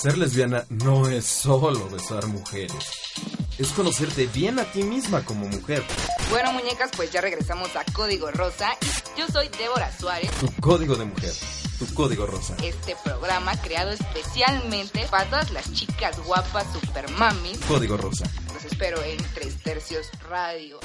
Ser lesbiana no es solo besar mujeres. Es conocerte bien a ti misma como mujer. Bueno, muñecas, pues ya regresamos a Código Rosa. Yo soy Débora Suárez. Tu código de mujer. Tu código rosa. Este programa creado especialmente para todas las chicas guapas, super mamis. Código rosa. Los espero en Tres Tercios Radio.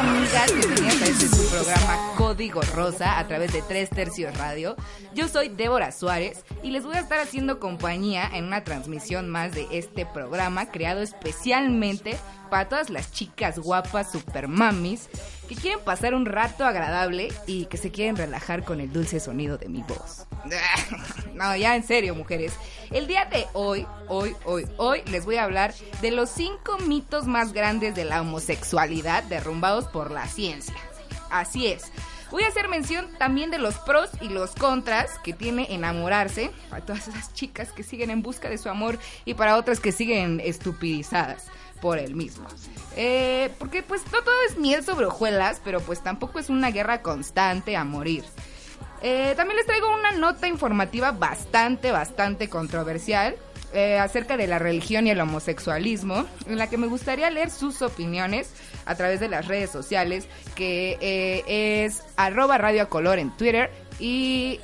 Amigas? Bienvenidas a este su programa Código Rosa a través de Tres Tercios Radio. Yo soy Débora Suárez y les voy a estar haciendo compañía en una transmisión más de este programa creado especialmente para todas las chicas guapas, super mamis, que quieren pasar un rato agradable y que se quieren relajar con el dulce sonido de mi voz. No, ya en serio, mujeres. El día de hoy, hoy, hoy, hoy, les voy a hablar de los cinco mitos más grandes de la homosexualidad derrumbados por la ciencia. Así es. Voy a hacer mención también de los pros y los contras que tiene enamorarse para todas esas chicas que siguen en busca de su amor y para otras que siguen estupidizadas por el mismo. Eh, porque pues no todo es miel sobre hojuelas, pero pues tampoco es una guerra constante a morir. Eh, también les traigo una nota informativa bastante, bastante controversial eh, acerca de la religión y el homosexualismo, en la que me gustaría leer sus opiniones a través de las redes sociales, que es arroba radio color en Twitter y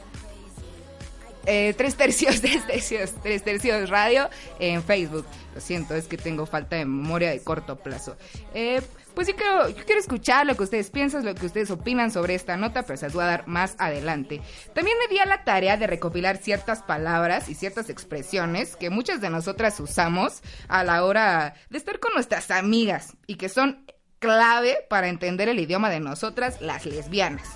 eh, tres tercios, tres tercios, tres tercios radio en Facebook. Lo siento, es que tengo falta de memoria de corto plazo. Eh, pues yo quiero, yo quiero escuchar lo que ustedes piensan, lo que ustedes opinan sobre esta nota, pero se las voy a dar más adelante. También me di a la tarea de recopilar ciertas palabras y ciertas expresiones que muchas de nosotras usamos a la hora de estar con nuestras amigas y que son clave para entender el idioma de nosotras, las lesbianas.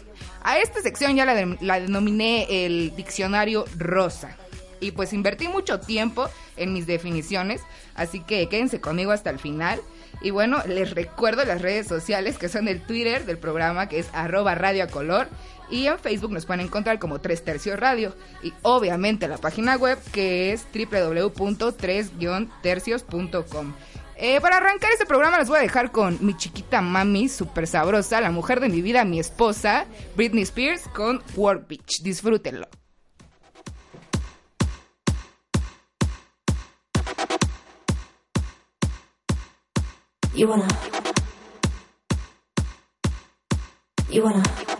A esta sección ya la, de- la denominé el diccionario rosa. Y pues invertí mucho tiempo en mis definiciones, así que quédense conmigo hasta el final. Y bueno, les recuerdo las redes sociales que son el Twitter del programa que es arroba radio color. Y en Facebook nos pueden encontrar como 3 tercios radio. Y obviamente la página web que es www.3-tercios.com. Eh, para arrancar este programa les voy a dejar con mi chiquita mami, súper sabrosa, la mujer de mi vida, mi esposa, Britney Spears, con Work Beach. Disfrútenlo. You wanna. You wanna.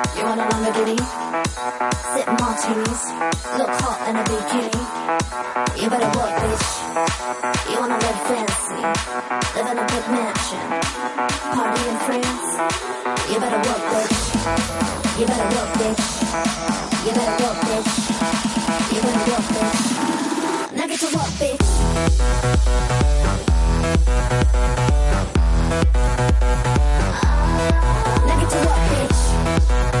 You wanna run the goody? Sip martinis, look hot in a bikini. You better work, bitch. You wanna live fancy, live in a big mansion, party in France. You better work, bitch. You better work, bitch. You better work, bitch. You better work, bitch. Now get to work, bitch. Now get to work, bitch.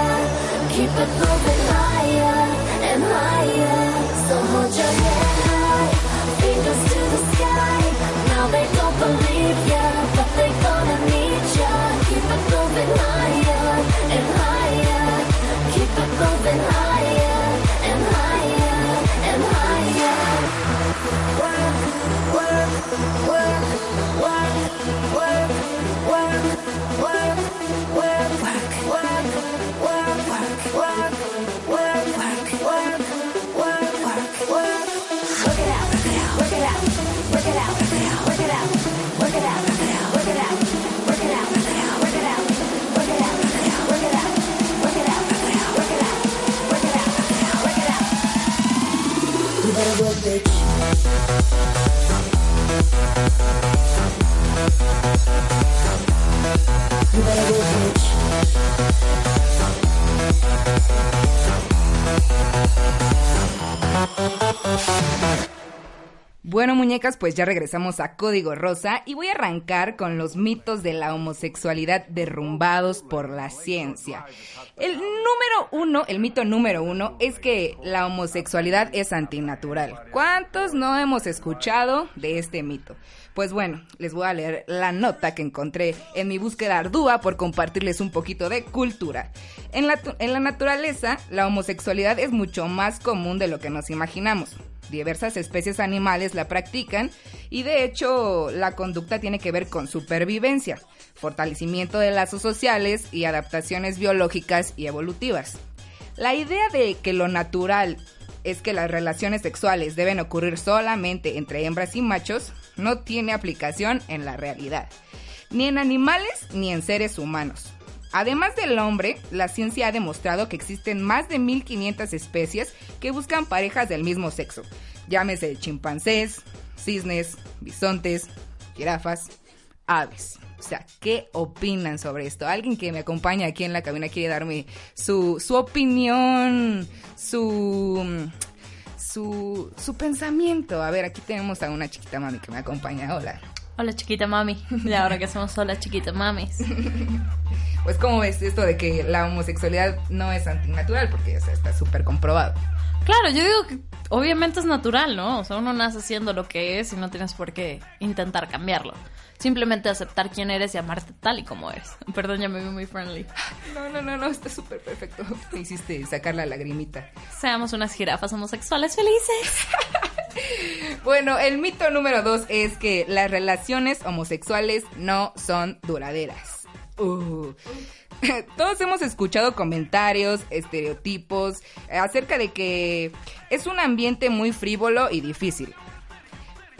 Keep it moving higher and higher. So hold your head high, fingers to the sky. Now they don't believe ya, but they gonna need ya. Keep it moving higher and higher. Keep it moving higher and higher and higher. Work, work, work, work, work, bitch. Bueno, muñecas, pues ya regresamos a Código Rosa y voy a arrancar con los mitos de la homosexualidad derrumbados por la ciencia. El número uno, el mito número uno, es que la homosexualidad es antinatural. ¿Cuántos no hemos escuchado de este mito? Pues bueno, les voy a leer la nota que encontré en mi búsqueda ardua por compartirles un poquito de cultura. En la, en la naturaleza, la homosexualidad es mucho más común de lo que nos imaginamos. Diversas especies animales la practican y de hecho la conducta tiene que ver con supervivencia, fortalecimiento de lazos sociales y adaptaciones biológicas y evolutivas. La idea de que lo natural es que las relaciones sexuales deben ocurrir solamente entre hembras y machos no tiene aplicación en la realidad, ni en animales ni en seres humanos. Además del hombre, la ciencia ha demostrado que existen más de 1500 especies que buscan parejas del mismo sexo. Llámese chimpancés, cisnes, bisontes, jirafas, aves. O sea, ¿qué opinan sobre esto? Alguien que me acompaña aquí en la cabina quiere darme su, su opinión, su, su, su pensamiento. A ver, aquí tenemos a una chiquita mami que me acompaña. Hola. Hola chiquita mami. Y ahora que somos hola chiquita mamis. Pues, ¿cómo ves esto de que la homosexualidad no es antinatural? Porque o sea, está súper comprobado. Claro, yo digo que obviamente es natural, ¿no? O sea, uno nace siendo lo que es y no tienes por qué intentar cambiarlo. Simplemente aceptar quién eres y amarte tal y como eres. Perdón, ya me vi muy friendly. No, no, no, no, está súper perfecto. Me hiciste sacar la lagrimita. Seamos unas jirafas homosexuales felices. Bueno, el mito número dos es que las relaciones homosexuales no son duraderas. Uh. Todos hemos escuchado comentarios, estereotipos eh, acerca de que es un ambiente muy frívolo y difícil.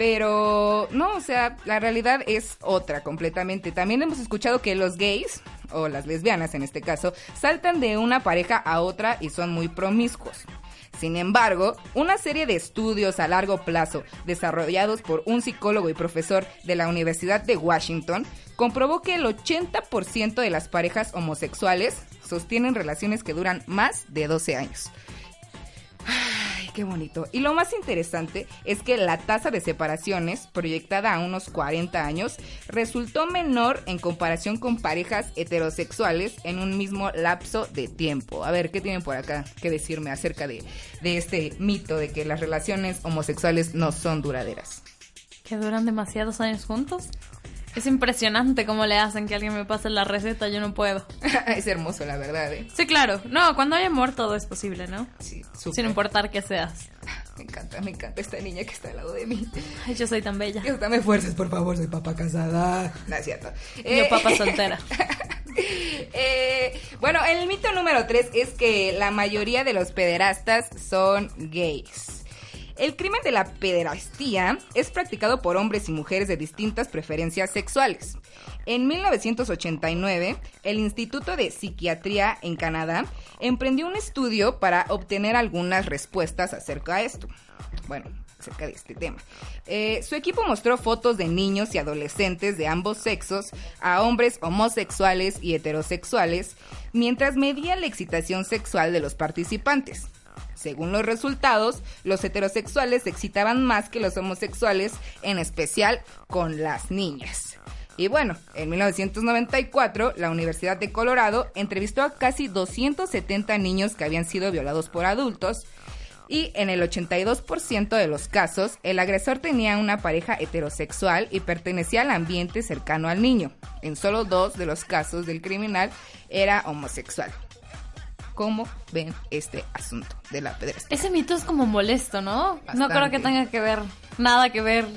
Pero no, o sea, la realidad es otra completamente. También hemos escuchado que los gays, o las lesbianas en este caso, saltan de una pareja a otra y son muy promiscuos. Sin embargo, una serie de estudios a largo plazo desarrollados por un psicólogo y profesor de la Universidad de Washington comprobó que el 80% de las parejas homosexuales sostienen relaciones que duran más de 12 años. Qué bonito. Y lo más interesante es que la tasa de separaciones, proyectada a unos 40 años, resultó menor en comparación con parejas heterosexuales en un mismo lapso de tiempo. A ver, ¿qué tienen por acá que decirme acerca de, de este mito de que las relaciones homosexuales no son duraderas? Que duran demasiados años juntos. Es impresionante cómo le hacen que alguien me pase la receta, yo no puedo. es hermoso, la verdad, ¿eh? Sí, claro. No, cuando hay amor todo es posible, ¿no? Sí, súper. Sin importar qué seas. Me encanta, me encanta esta niña que está al lado de mí. Ay, yo soy tan bella. Dios, dame fuerzas, por favor, soy papá casada. No es cierto. Yo Eh, papa soltera. Eh, bueno, el mito número 3 es que la mayoría de los pederastas son gays. El crimen de la pederastía es practicado por hombres y mujeres de distintas preferencias sexuales. En 1989, el Instituto de Psiquiatría en Canadá emprendió un estudio para obtener algunas respuestas acerca de esto. Bueno, acerca de este tema. Eh, su equipo mostró fotos de niños y adolescentes de ambos sexos a hombres homosexuales y heterosexuales mientras medía la excitación sexual de los participantes. Según los resultados, los heterosexuales se excitaban más que los homosexuales, en especial con las niñas. Y bueno, en 1994, la Universidad de Colorado entrevistó a casi 270 niños que habían sido violados por adultos y en el 82% de los casos, el agresor tenía una pareja heterosexual y pertenecía al ambiente cercano al niño. En solo dos de los casos del criminal era homosexual. ¿Cómo ven este asunto de la pederastia? Ese mito es como molesto, ¿no? No creo que tenga que ver nada que ver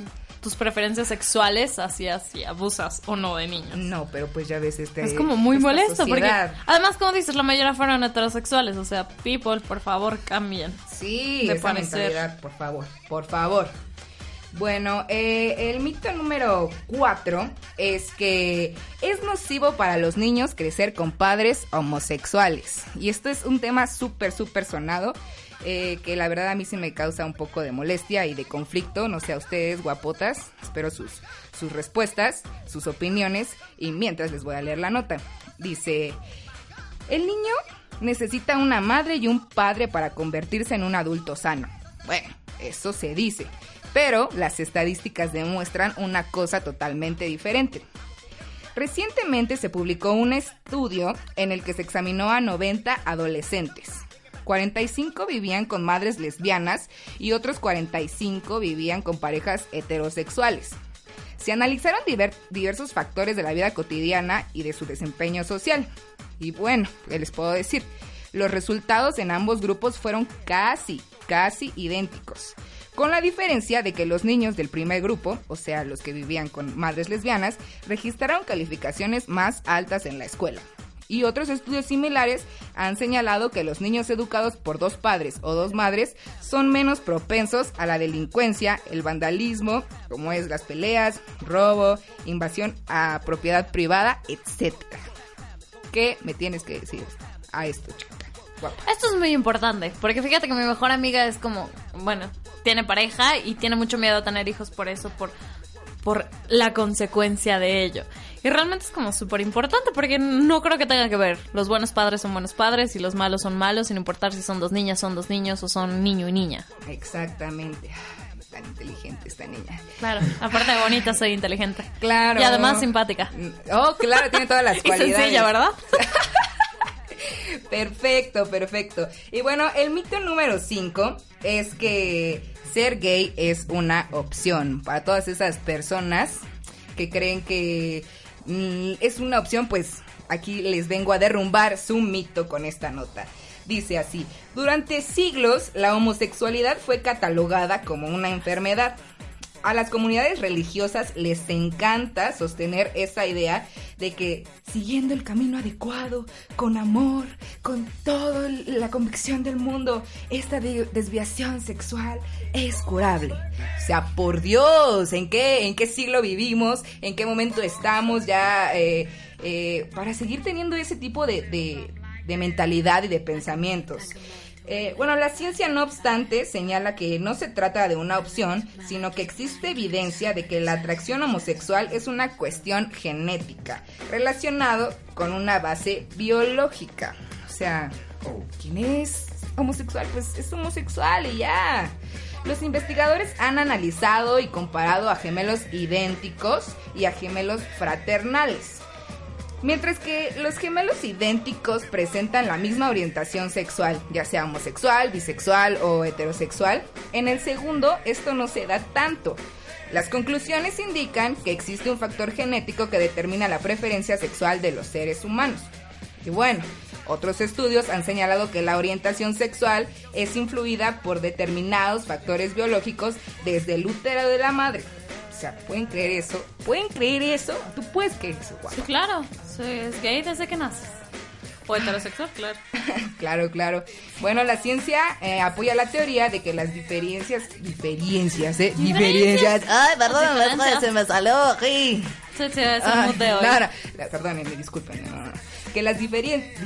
tus preferencias sexuales hacia si abusas o no de niños. No, pero pues ya ves este Es como muy molesto porque sociedad. además como dices la mayoría fueron heterosexuales, o sea, people, por favor, cambien. Sí, de esa parecer. mentalidad, por favor, por favor. Bueno, eh, el mito número cuatro es que es nocivo para los niños crecer con padres homosexuales. Y esto es un tema súper, súper sonado, eh, que la verdad a mí sí me causa un poco de molestia y de conflicto. No sé a ustedes, guapotas. Espero sus, sus respuestas, sus opiniones. Y mientras les voy a leer la nota. Dice, el niño necesita una madre y un padre para convertirse en un adulto sano. Bueno, eso se dice, pero las estadísticas demuestran una cosa totalmente diferente. Recientemente se publicó un estudio en el que se examinó a 90 adolescentes. 45 vivían con madres lesbianas y otros 45 vivían con parejas heterosexuales. Se analizaron diver- diversos factores de la vida cotidiana y de su desempeño social. Y bueno, ¿qué les puedo decir? Los resultados en ambos grupos fueron casi, casi idénticos. Con la diferencia de que los niños del primer grupo, o sea, los que vivían con madres lesbianas, registraron calificaciones más altas en la escuela. Y otros estudios similares han señalado que los niños educados por dos padres o dos madres son menos propensos a la delincuencia, el vandalismo, como es las peleas, robo, invasión a propiedad privada, etc. ¿Qué me tienes que decir a esto, chica? Guapa. Esto es muy importante, porque fíjate que mi mejor amiga es como, bueno, tiene pareja y tiene mucho miedo a tener hijos por eso, por, por la consecuencia de ello. Y realmente es como súper importante, porque no creo que tenga que ver. Los buenos padres son buenos padres y los malos son malos, sin importar si son dos niñas, son dos niños o son niño y niña. Exactamente. Tan inteligente esta niña. Claro, aparte de bonita, soy inteligente. Claro. Y además simpática. Oh, claro, tiene todas las Y cualidades. sencilla, ¿verdad? Perfecto, perfecto. Y bueno, el mito número 5 es que ser gay es una opción para todas esas personas que creen que mm, es una opción, pues aquí les vengo a derrumbar su mito con esta nota. Dice así, durante siglos la homosexualidad fue catalogada como una enfermedad. A las comunidades religiosas les encanta sostener esa idea de que siguiendo el camino adecuado, con amor, con toda la convicción del mundo, esta de- desviación sexual es curable. O sea, por Dios, ¿en qué, en qué siglo vivimos? ¿En qué momento estamos ya eh, eh, para seguir teniendo ese tipo de- de mentalidad y de pensamientos? Eh, bueno, la ciencia no obstante señala que no se trata de una opción, sino que existe evidencia de que la atracción homosexual es una cuestión genética, relacionado con una base biológica. O sea, ¿quién es homosexual? Pues es homosexual y ya. Los investigadores han analizado y comparado a gemelos idénticos y a gemelos fraternales. Mientras que los gemelos idénticos presentan la misma orientación sexual, ya sea homosexual, bisexual o heterosexual, en el segundo esto no se da tanto. Las conclusiones indican que existe un factor genético que determina la preferencia sexual de los seres humanos. Y bueno, otros estudios han señalado que la orientación sexual es influida por determinados factores biológicos desde el útero de la madre. Sea, ¿pueden creer eso? ¿Pueden creer eso? ¿Tú puedes creer eso, guapa? Sí, claro. Soy es gay desde que naces. O heterosexual, claro. Claro, claro. Bueno, la ciencia eh, apoya la teoría de que las diferencias, diferencias, ¿eh? Diferencias. Ay, perdón, se me salió, sí. Ay, mood de hoy. no, no, no, perdónenme, disculpen. no, no, no. Que las diferencias...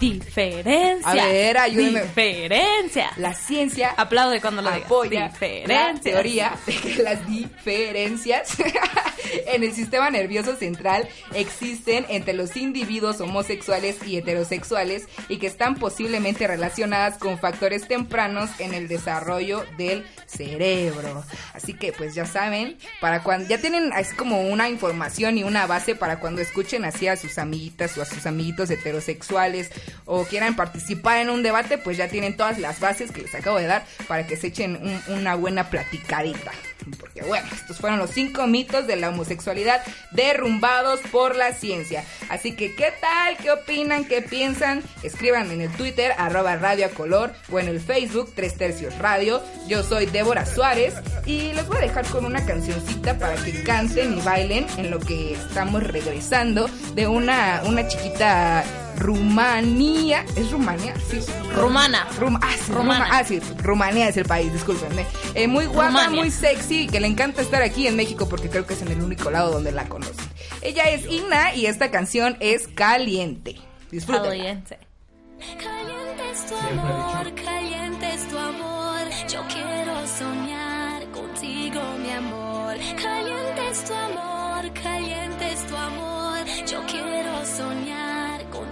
Diferencia. A ver, ayúdeme. Diferencia. La ciencia Aplaude cuando lo apoya la Diferencias. teoría de que las diferencias en el sistema nervioso central existen entre los individuos homosexuales y heterosexuales y que están posiblemente relacionadas con factores tempranos en el desarrollo del cerebro. Así que pues ya saben, para cuando ya tienen es como una información y una base para cuando escuchen así a sus amiguitas o a sus amiguitos heterosexuales o quieran participar en un debate, pues ya tienen todas las bases que les acabo de dar para que se echen un- una buena platicadita. Porque bueno, estos fueron los cinco mitos de la homosexualidad derrumbados por la ciencia. Así que, ¿qué tal? ¿Qué opinan? ¿Qué piensan? Escríbanme en el Twitter, arroba Radio Color, o en el Facebook, Tres Tercios Radio. Yo soy Débora Suárez y les voy a dejar con una cancioncita para que canten y bailen en lo que estamos regresando de una, una chiquita Rumanía. ¿Es Rumania? Sí. Rumana. Rum- ah, sí, Rumana. Ruma- ah, sí, Rumanía es el país, discúlpenme. Eh, muy guapa, Rumania. muy sexy, que le encanta estar aquí en México porque creo que es en el único lado donde la conocen. Ella es Ina y esta canción es Caliente. Disfrútenla. Caliente. Caliente es tu amor, caliente es tu amor. Yo quiero soñar contigo, mi amor. Caliente es tu amor, caliente es tu amor. Yo quiero soñar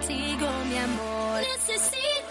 contigo, mi amor. Necesito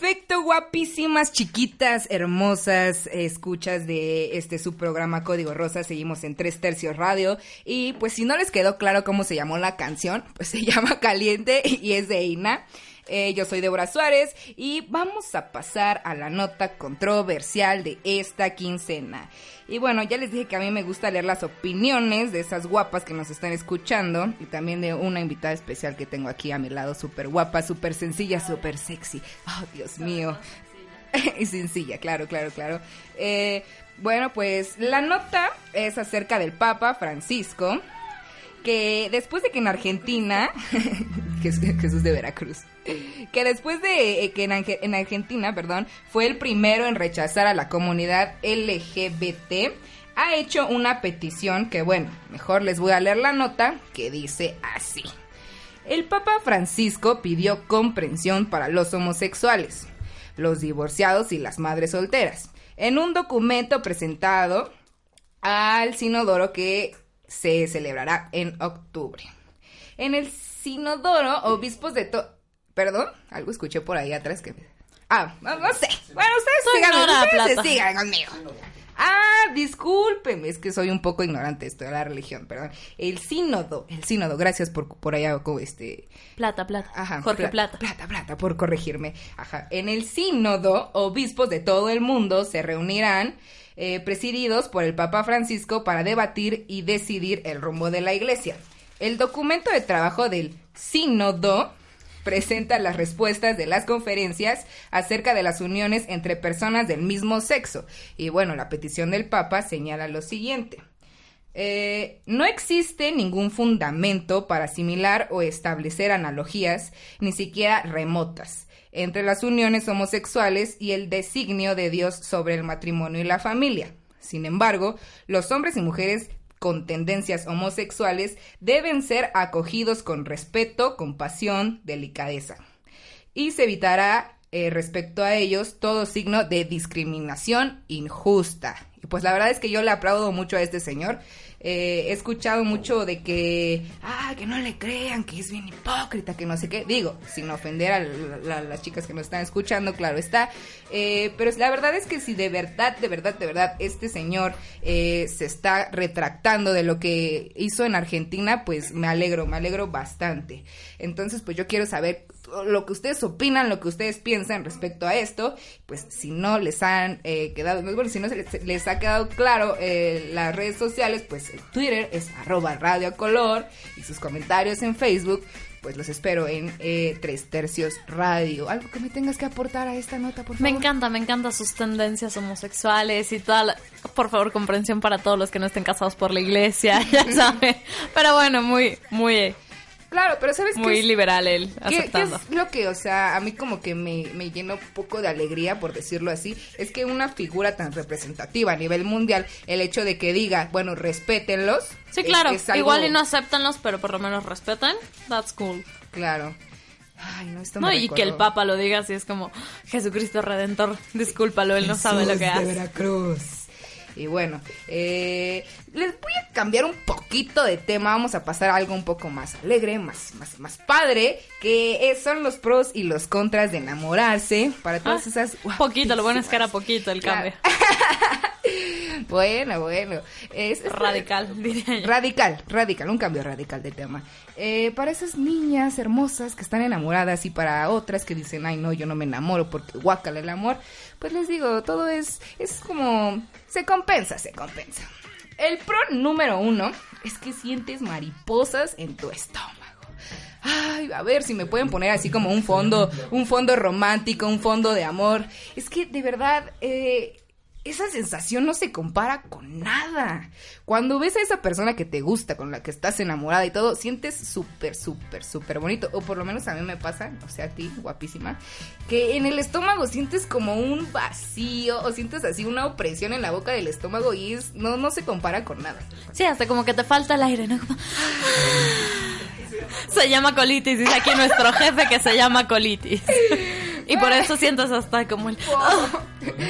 Perfecto, guapísimas, chiquitas, hermosas, eh, escuchas de este su programa Código Rosa. Seguimos en Tres Tercios Radio. Y pues si no les quedó claro cómo se llamó la canción, pues se llama Caliente y es de Ina. Eh, yo soy Débora Suárez y vamos a pasar a la nota controversial de esta quincena. Y bueno, ya les dije que a mí me gusta leer las opiniones de esas guapas que nos están escuchando y también de una invitada especial que tengo aquí a mi lado, súper guapa, súper sencilla, súper sexy. Oh, Dios mío. y sencilla, claro, claro, claro. Eh, bueno, pues la nota es acerca del Papa Francisco, que después de que en Argentina, Jesús de Veracruz, que después de eh, que en, en Argentina, perdón, fue el primero en rechazar a la comunidad LGBT, ha hecho una petición que, bueno, mejor les voy a leer la nota, que dice así. El Papa Francisco pidió comprensión para los homosexuales, los divorciados y las madres solteras, en un documento presentado al Sinodoro que se celebrará en octubre. En el Sinodoro, obispos de todo... Perdón, algo escuché por ahí atrás que... Ah, no, no sé. Bueno, ustedes sigan, ustedes sigan conmigo. Ah, discúlpeme, es que soy un poco ignorante esto de la religión, perdón. El sínodo, el sínodo, gracias por, por allá, este, Plata, plata. Ajá, Jorge pla- Plata. Plata, plata, por corregirme. Ajá. En el sínodo, obispos de todo el mundo se reunirán, eh, presididos por el Papa Francisco, para debatir y decidir el rumbo de la iglesia. El documento de trabajo del sínodo presenta las respuestas de las conferencias acerca de las uniones entre personas del mismo sexo. Y bueno, la petición del Papa señala lo siguiente. Eh, no existe ningún fundamento para asimilar o establecer analogías, ni siquiera remotas, entre las uniones homosexuales y el designio de Dios sobre el matrimonio y la familia. Sin embargo, los hombres y mujeres con tendencias homosexuales deben ser acogidos con respeto, compasión, delicadeza y se evitará eh, respecto a ellos todo signo de discriminación injusta. Y pues la verdad es que yo le aplaudo mucho a este señor. Eh, he escuchado mucho de que, ah, que no le crean, que es bien hipócrita, que no sé qué. Digo, sin ofender a la- la- las chicas que nos están escuchando, claro está. Eh, pero la verdad es que si de verdad, de verdad, de verdad, este señor eh, se está retractando de lo que hizo en Argentina, pues me alegro, me alegro bastante. Entonces, pues yo quiero saber lo que ustedes opinan, lo que ustedes piensan respecto a esto, pues si no les han eh, quedado, bueno, si no se les, les ha quedado claro eh, las redes sociales, pues el Twitter es arroba radio color y sus comentarios en Facebook, pues los espero en eh, Tres Tercios Radio. ¿Algo que me tengas que aportar a esta nota, por favor? Me encanta, me encanta sus tendencias homosexuales y toda la... Por favor, comprensión para todos los que no estén casados por la iglesia, ya saben. Pero bueno, muy, muy, Claro, pero ¿sabes qué muy es? liberal él, ¿Qué, qué aceptando. es lo que, o sea, a mí como que me, me llena un poco de alegría, por decirlo así? Es que una figura tan representativa a nivel mundial, el hecho de que diga, bueno, respétenlos. Sí, es- claro, es algo- igual y no aceptanlos, pero por lo menos respetan. That's cool. Claro. Ay, no, esto me No, y que el Papa lo diga así es como Jesucristo Redentor, discúlpalo, él no sabe lo Jesús que de hace. Veracruz. Y bueno, eh, les voy a cambiar un poquito de tema. Vamos a pasar a algo un poco más alegre, más, más, más padre, que son los pros y los contras de enamorarse para todas Ah, esas. Poquito, lo bueno es que era poquito el Claro. Bueno, bueno. Es, es- Radical, diría yo. Radical, radical, un cambio radical de tema. Eh, para esas niñas hermosas que están enamoradas y para otras que dicen, ay no, yo no me enamoro porque guácala el amor, pues les digo, todo es, es como, se compensa, se compensa. El pro número uno es que sientes mariposas en tu estómago. Ay, a ver si me pueden poner así como un fondo, un fondo romántico, un fondo de amor. Es que de verdad, eh, esa sensación no se compara con nada. Cuando ves a esa persona que te gusta, con la que estás enamorada y todo, sientes súper, súper, súper bonito. O por lo menos a mí me pasa, o sea, a ti, guapísima, que en el estómago sientes como un vacío o sientes así una opresión en la boca del estómago y es, no, no se compara con nada. Sí, hasta como que te falta el aire, ¿no? Como- Se llama colitis, dice aquí nuestro jefe que se llama colitis. Y por eso sientes hasta como el...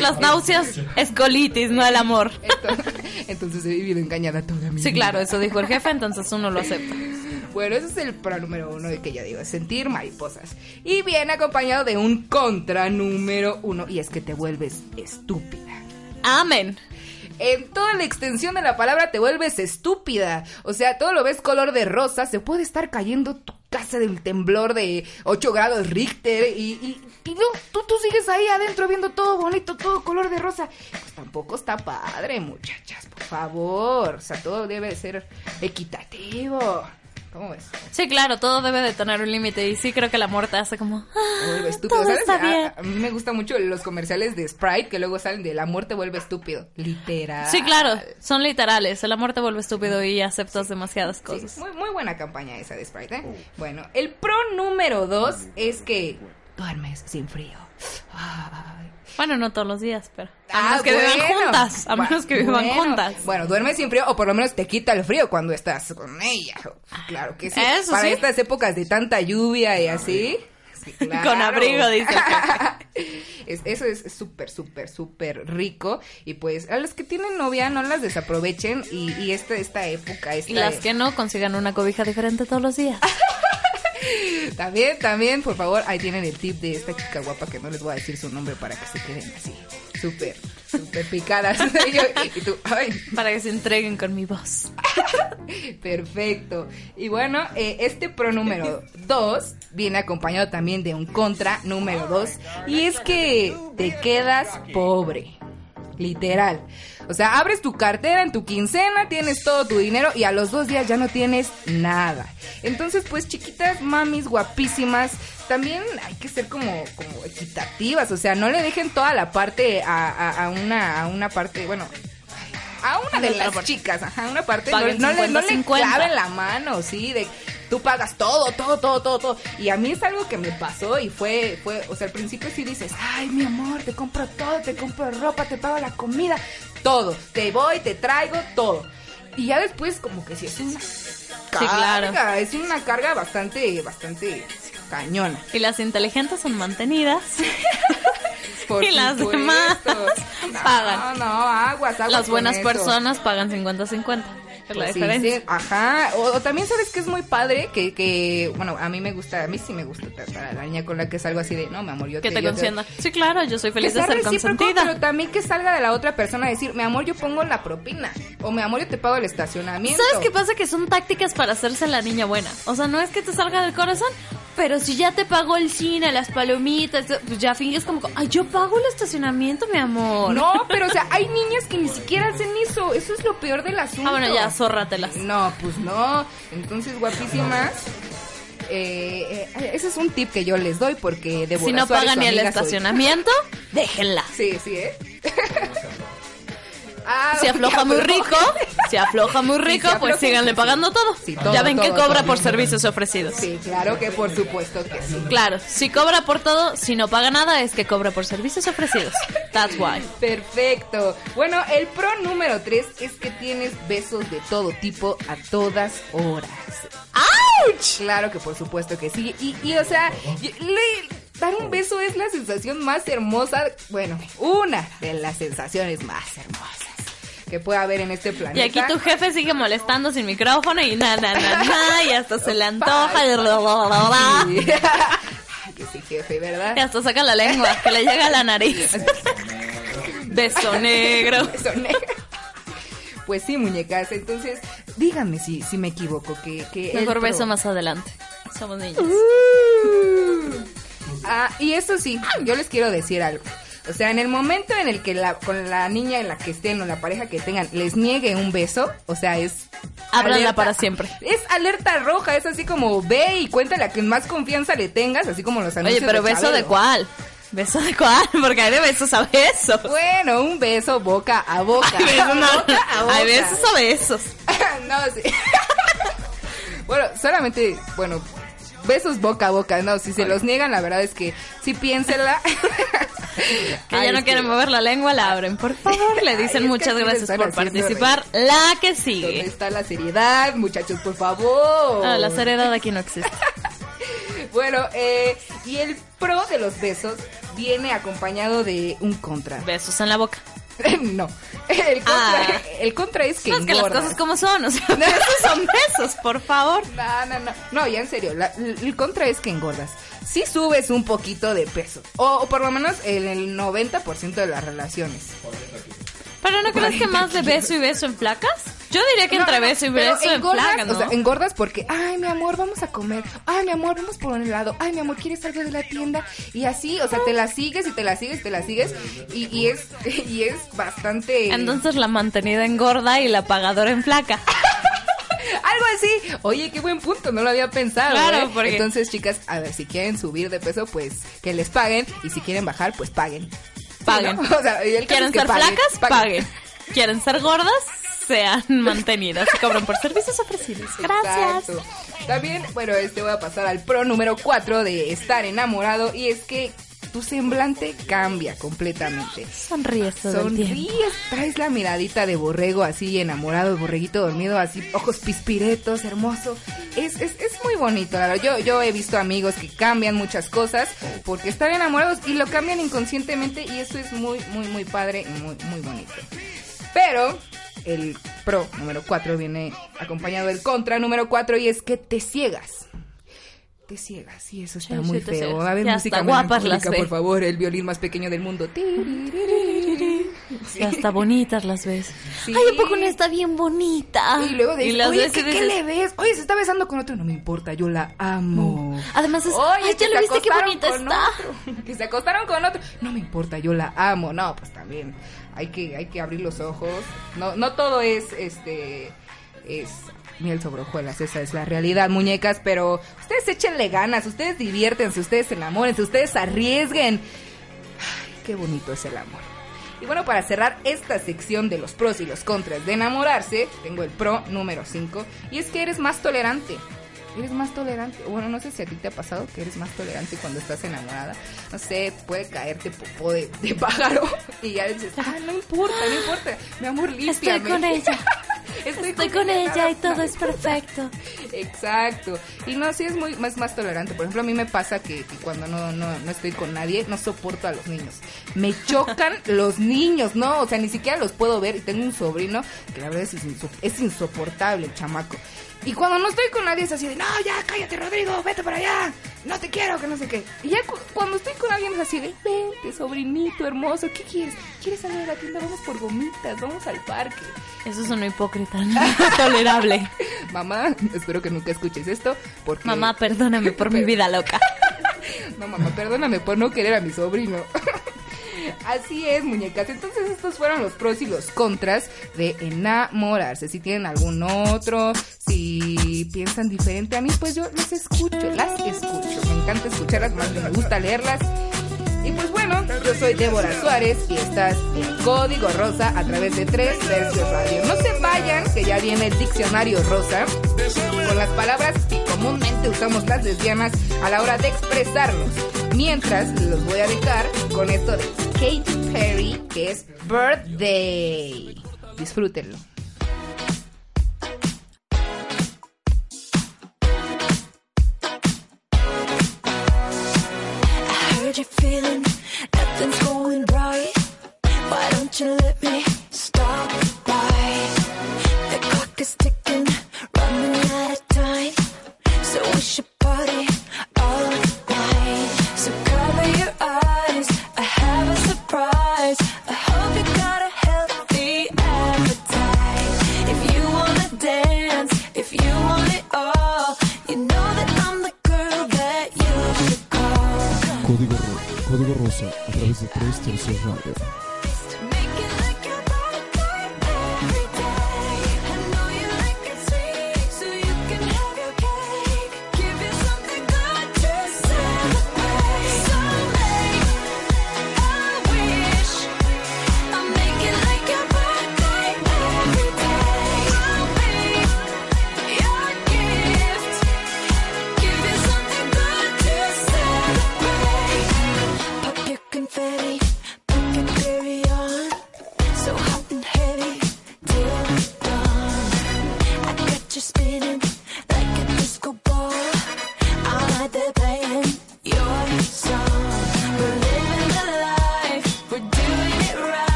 Las náuseas es colitis, no el amor. Entonces, entonces he vivido engañada toda mi Sí, vida. claro, eso dijo el jefe, entonces uno lo acepta. Bueno, ese es el pro número uno de que ya digo, sentir mariposas. Y viene acompañado de un contra número uno, y es que te vuelves estúpida. Amén. En toda la extensión de la palabra te vuelves estúpida. O sea, todo lo ves color de rosa, se puede estar cayendo tu casa del temblor de 8 grados Richter y, y, no, tú, tú sigues ahí adentro viendo todo bonito, todo color de rosa. Pues tampoco está padre, muchachas, por favor. O sea, todo debe ser equitativo. ¿Cómo ves? Sí, claro, todo debe de tener un límite y sí creo que la muerte hace como... "Ah, Vuelve estúpido, todo ¿sabes? está A- bien. A, mí me gustan mucho los comerciales de Sprite que luego salen de la muerte vuelve estúpido. Literal. Sí, claro, son literales. El amor te vuelve estúpido y aceptas demasiadas Sí, cosas. muy, muy buena campaña esa de Sprite, ¿eh? Bueno, el pro número dos es que duermes sin frío. Ay. Bueno, no todos los días, pero... A Ah, menos que vivan bueno. juntas. A menos que vivan Bueno, juntas. Bueno, duermes sin frío o por lo menos te quita el frío cuando estás con ella. Claro que sí. Eso Para sí. estas épocas de tanta lluvia y así. sí, claro. Con abrigo, dice Es- eso es súper, súper, súper rico. Y pues a los que tienen novia no las desaprovechen. Y, y esta, esta época, esta Y las que no consigan una cobija diferente todos los días. También, también, por favor, ahí tienen el tip de esta chica guapa que no les voy a decir su nombre para que se queden así, súper, súper picadas. Y yo- y tú, ay, Para que se entreguen con mi voz. perfecto. Y bueno, eh, este pro número 2 viene acompañado también de un contra número 2. Y es que te quedas pobre. Literal. O sea, abres tu cartera en tu quincena, tienes todo tu dinero y a los dos días ya no tienes nada. Entonces, pues, chiquitas, mamis, guapísimas, también hay que ser como, como equitativas. O sea, no le dejen toda la parte a, a- a una, a una parte, bueno, a una de las chicas, ajá, una parte, no, no le, no le 50-50. claven la mano, sí, de tú pagas todo, todo, todo, todo, todo. Y a mí es algo que me pasó y fue, fue, o sea, al principio sí dices, ay, mi amor, te compro todo, te compro ropa, te pago la comida, todo, te voy, te traigo, todo. Y ya después como que sí es una carga, claro. es una carga bastante, bastante cañona. Y las inteligentes son mantenidas. Por Y las demás No, pagan. No, aguas, aguas Las buenas personas pagan 50-50. Es la Pues sí, diferencia. sí, ajá. O, o también sabes que es muy padre que, que, bueno, a mí me gusta, a mí sí me gusta tratar a la niña con la que salgo así de, no, mi amor, yo Que te te yo consientan. Sí, claro, yo soy Que feliz de ser consentida. pero también que salga de la otra persona a decir, mi amor, yo pongo la propina. O mi amor, yo te pago el estacionamiento. ¿Sabes qué pasa? Que son tácticas para hacerse la niña buena. O sea, no es que te salga del corazón, pero si ya te pagó el cine, las palomitas, pues ya finges como, ay, yo pago el estacionamiento, mi amor. No, pero o sea, hay niñas que ni siquiera hacen eso. Eso es lo peor del asunto. Ah, bueno, ya, zórratelas. No, pues no. Entonces, guapísimas. Eh, eh, ese es un tip que yo les doy porque de Si no pagan ni el estacionamiento, déjenla. Sí, sí, ¿eh? Ah, Si afloja muy rico, si afloja muy rico, se pues síganle sí. pagando todo. Sí, todo, ya ven que cobra todo. por servicios ofrecidos. Sí, claro que por supuesto que sí. Claro, si cobra por todo, si no paga nada, es que cobra por servicios ofrecidos. That's why. Perfecto. Bueno, el pro número 3 es que tienes besos de todo tipo a todas horas. ¡Auch! Claro que por supuesto que sí. Y, y, o sea, le- dar un beso es la sensación más hermosa, bueno, una de las sensaciones más hermosas que puede haber en este Y planeta. aquí tu jefe sigue molestando sin micrófono y na, na, na, na, y hasta se le antoja y, bla. Ay, que sí, jefe, ¿verdad? Y hasta saca la lengua, que le llega a la nariz. Beso negro. Beso negro. Pues sí, muñecas. Entonces, díganme si, si me equivoco. Que, que Mejor pro- beso más adelante. Somos niños. Ah, y eso sí, yo les quiero decir algo. O sea, en el momento en el que la, con la niña en la que estén o la pareja que tengan les niegue un beso, o sea, es... Alerta- para siempre. Es alerta roja, es así como ve y cuéntale a quien más confianza le tengas, así como los anuncios Oye, pero beso de cuál? ¿Beso de cuál? Porque hay de besos a besos. Bueno, un beso boca a boca. Hay besos, no, Boca a boca. hay besos a besos. no, sí. bueno, solamente, bueno, besos boca a boca. No, si se los niegan, la verdad es que sí piénsenla. Que Ay, ya no quieren mover la lengua, la abren. Por favor, le Ay, dicen que muchas gracias por participar. La que ¿Dónde sigue. está la seriedad, muchachos, por favor? Ah, la seriedad aquí no existe. Bueno, eh, y el pro de los besos viene acompañado de un contra. Besos en la boca. no, el contra, Ah. el contra es que No, es que las cosas como son, o sea, besos son besos, por favor. No, no, no. No, ya en serio, la- el contra es que engordas. Si subes un poquito de peso, o, o por lo menos en el 90% de las relaciones. Pero ¿no crees que más de beso y beso en placas? Yo diría que entre beso y beso en engordas, ¿no? O sea, engordas porque, ay, mi amor, vamos a comer. Ay, mi amor, vamos por un helado. Ay, mi amor, ¿quieres algo de la tienda? Y así, o sea, te la sigues y te la sigues, te la sigues. Y, y es y es bastante... Entonces la mantenida engorda y la pagadora en flaca. Algo así. Oye, qué buen punto, no lo había pensado. Claro, ¿eh? porque- Entonces, chicas, a ver, si quieren subir de peso, pues que les paguen. Y si quieren bajar, pues paguen. Sí, Paguen. ¿no? O sea, y ¿Quieren ser paguen, flacas? Paguen. ¿Quieren ser gordas? Sean mantenidas. Se cobran por servicios ofrecidos. Gracias. Exacto. También, bueno, este voy a pasar al pro número 4 de estar enamorado. Y es que tu semblante cambia completamente. Sonríes todo el tiempo. Sonríes, traes la miradita de borrego así enamorado, borreguito dormido, así ojos pispiretos, hermoso. Es, es, es muy bonito, la verdad. Yo, yo he visto amigos que cambian muchas cosas porque están enamorados y lo cambian inconscientemente y eso es muy, muy, muy padre y muy, muy bonito. Pero el pro número 4 viene acompañado del contra número 4 y es que te ciegas. Te ciegas y eso está Sí, muy sí, feo. A ver, Ya música guapas las por favor, el violín más pequeño del mundo. Y hasta bonitas las ves. Sí. Ay, ¿a poco no está bien bonita? Y luego las oye, ves y ¿qué, qué le ves? Oye, se está besando con otro. No me importa, yo la amo. Además es, Oye, ay, ya lo viste qué bonita está. otro. Que se acostaron con otro. No me importa, yo la amo. No, pues también hay que, hay que abrir los ojos. No, no todo es, este, es miel sobre hojuelas. Esa es la realidad, muñecas. Pero ustedes échenle ganas, ustedes diviértense, ustedes se enamoren, ustedes arriesguen. Ay, qué bonito es el amor. Y bueno, para cerrar esta sección de los pros y los contras de enamorarse, tengo el pro número 5, y es que eres más tolerante. Eres más tolerante. Bueno, no sé si a ti te ha pasado que eres más tolerante cuando estás enamorada. No sé, puede caerte popó de, de pájaro y ya dices, ah, no importa, no importa. Mi amor, Estoy límpiame. con ella. Estoy, Estoy con ella y todo es perfecto. Exacto. Y no, sí es muy más, más tolerante. Por ejemplo, a mí me pasa que, que cuando no, no, no estoy con nadie, no soporto a los niños. Me chocan los niños, ¿no? O sea, ni siquiera los puedo ver. Y tengo un sobrino que la verdad es, es insoportable el chamaco. Y cuando no estoy con nadie es así de, no, ya, cállate, Rodrigo, vete para allá. No te quiero, que no sé qué. Y ya cu- cuando estoy con alguien es así de, vente, sobrinito hermoso, ¿qué quieres? ¿Quieres salir a la tienda? Vamos por gomitas, vamos al parque. Eso es un hipócrita, no tolerable. Mamá, espero que nunca escuches esto, porque... Mamá, perdóname por mi vida loca. No, mamá, perdóname por no querer a mi sobrino. Así es, muñecas. Entonces estos fueron los pros y los contras de enamorarse. Si tienen algún otro, si piensan diferente a mí, pues yo las escucho, las escucho. Me encanta escucharlas, más me gusta leerlas. Y pues bueno, yo soy Débora Suárez y estás en Código Rosa a través de Tres Tercios Radio. No se vayan, que ya viene el diccionario rosa con las palabras que comúnmente usamos las lesbianas a la hora de expresarnos. Mientras los voy a dejar con esto de Katy Perry, que es Birthday. Disfrútenlo. Código Rosa a través de Tres Tercios Radio.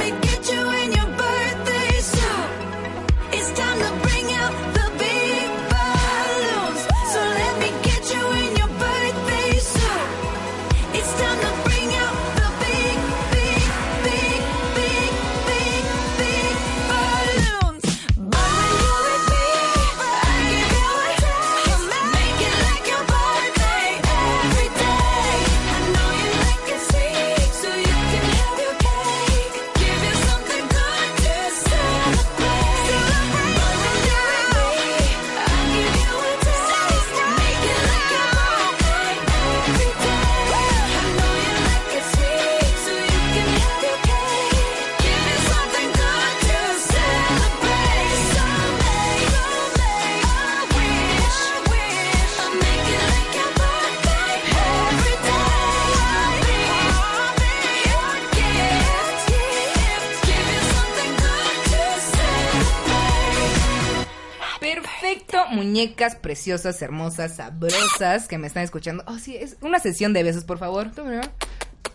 make muñecas preciosas, hermosas, sabrosas que me están escuchando. Oh, sí, es una sesión de besos, por favor.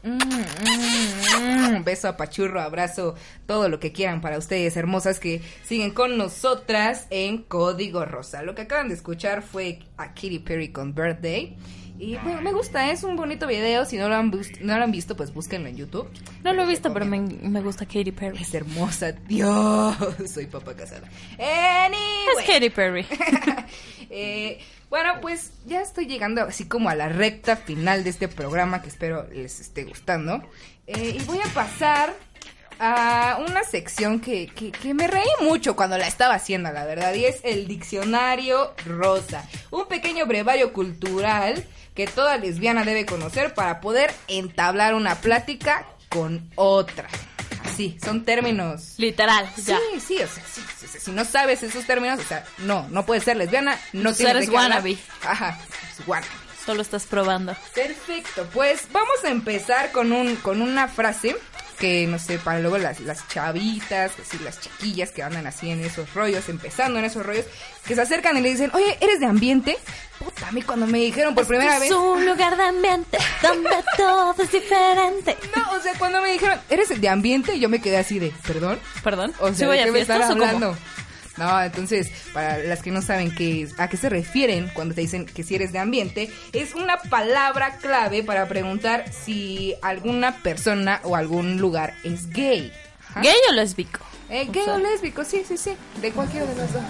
Mm, mm, mm. Beso, apachurro, abrazo, todo lo que quieran para ustedes, hermosas que siguen con nosotras en Código Rosa. Lo que acaban de escuchar fue a Katy Perry con Birthday. Y bueno, me gusta, es un bonito video. Si no lo han, no lo han visto, pues búsquenlo en YouTube. No lo he visto, pero me, me gusta Katy Perry. Es hermosa, Dios. Soy papá casada. Anyway. Es Katy Perry. Eh, bueno, pues ya estoy llegando así como a la recta final de este programa que espero les esté gustando. Eh, y voy a pasar a una sección que, que, que me reí mucho cuando la estaba haciendo, la verdad, y es el diccionario rosa. Un pequeño brevario cultural que toda lesbiana debe conocer para poder entablar una plática con otra. Así, son términos Literal, ya. Sí, sí, o sea, sí, sí, sí, si no sabes esos términos, o sea, no, no puedes ser lesbiana, no tienes eres wannabe. Ajá, es wannabe. Solo estás probando. Perfecto, pues vamos a empezar con un con una frase que no sé, para luego las, las chavitas, así las chiquillas que andan así en esos rollos, empezando en esos rollos, que se acercan y le dicen, oye, ¿eres de ambiente? Puta, a mí cuando me dijeron por primera vez... Es un lugar de ambiente donde todo es diferente. No, o sea, cuando me dijeron, ¿eres de ambiente? Yo me quedé así de, ¿perdón? Perdón. O ¿Sí sea, voy ¿de a qué me están fiestas o cómo? No, entonces, para las que no saben qué, a qué se refieren cuando te dicen que si eres de ambiente, es una palabra clave para preguntar si alguna persona o algún lugar es gay. Ajá. ¿Gay o lésbico? Eh, O gay sea- o lésbico, sí, sí, sí, de cualquiera de los dos.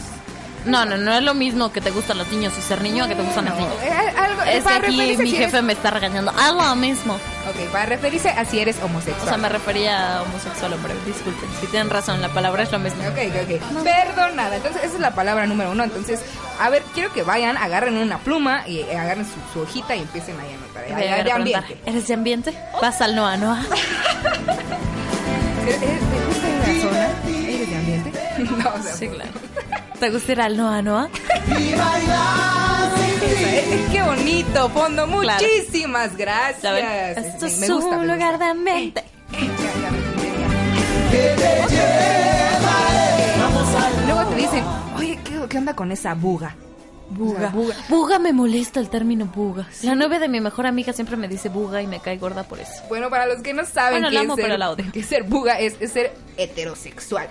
No, no, no es lo mismo que te gustan los niños y ser niño a que te gustan No, eh, algo- Es que aquí mi si jefe eres- me está regañando. Ah, lo mismo. Ok, para referirse a si eres homosexual. O sea, me refería a homosexual, hombre. Disculpen. Si tienen razón, la palabra es lo mismo. Ok, ok, ok. Perdonada. Entonces, esa es la palabra número uno. Entonces, a ver, quiero que vayan, agarren una pluma y eh, agarren su, su hojita y empiecen ahí a anotar. Voy a de ambiente. ¿Eres de ambiente? Vas al Noa Noa. ¿Eres- eres- ¿Te gusta ir a la zona? ¿Eres de ambiente? No, o sea, Sí, claro. ¿Te gusta ir al Noa Noa? eh, eh, qué bonito fondo. Claro. Muchísimas gracias. Eh, Esto me- es un lugar de ambiente. Eh, ya. Luego te dicen, oye, ¿qué, qué onda con esa buga? Buga. buga. buga. me molesta el término buga. La novia de mi mejor amiga siempre me dice buga y me cae gorda por eso. Bueno, para los que no saben Bueno, es amo, ser, pero la odio. qué es ser buga es, es ser heterosexual.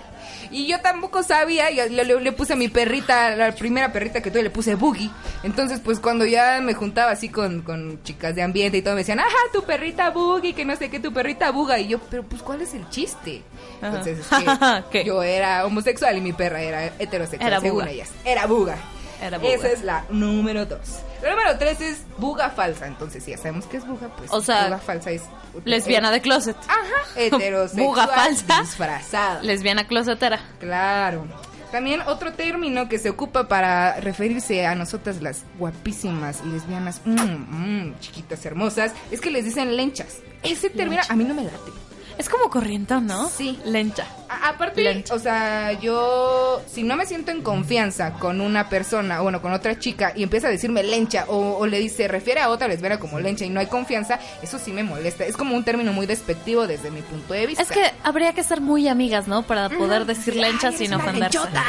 Y yo tampoco sabía, y le, le- le puse a mi perrita, la primera perrita que tuve, le puse Boogie. Entonces, pues cuando ya me juntaba así con, con chicas de ambiente y todo, me decían, ajá, tu perrita Boogie, que no sé qué, tu perrita Buga. Y yo, pero pues, ¿cuál es el chiste? Entonces, es que yo era homosexual y mi perra era heterosexual, Era según buga. ellas. Era Buga. Era buga. Esa es la número dos. La número tres es buga falsa. Entonces, si ya sabemos que es buga, pues O sea, buga falsa es Lesbiana de closet. Ajá, heterosexual. Buga falsa. Disfrazada. Lesbiana closetera. Claro. También otro término que se ocupa para referirse a nosotras las guapísimas lesbianas, mm, mm, chiquitas hermosas, es que les dicen lenchas. Ese término a mí no me late. Es como corrientón, ¿no? Sí. Lencha. A- aparte, Lencha. o sea, yo si no me siento en confianza con una persona, bueno, con otra chica y empieza a decirme lencha o, o le dice, refiere a otra lesbiana como lencha y no hay confianza, eso sí me molesta. Es como un término muy despectivo desde mi punto de vista. Es que habría que ser muy amigas, ¿no? Para poder decir lencha Ay, sin ofenderse. lenchota.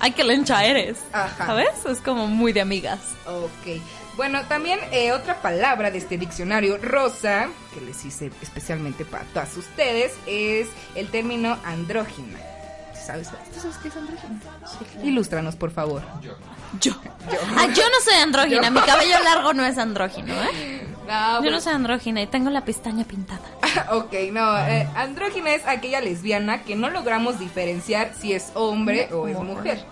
Ay, qué lencha eres. Ajá. ¿Sabes? Es como muy de amigas. Ok. Bueno, también eh, otra palabra de este diccionario rosa, que les hice especialmente para todas ustedes, es el término andrógina. ¿Sabes? ¿Tú sabes qué es andrógina? Ilústranos, por favor. Yo. Ah, yo no soy andrógina. Yo. Mi cabello largo no es andrógino, ¿eh? No, Yo pues- no soy andrógina y tengo la pestaña pintada. ok, no. eh, andrógina es aquella lesbiana que no logramos diferenciar si es hombre o es mujer.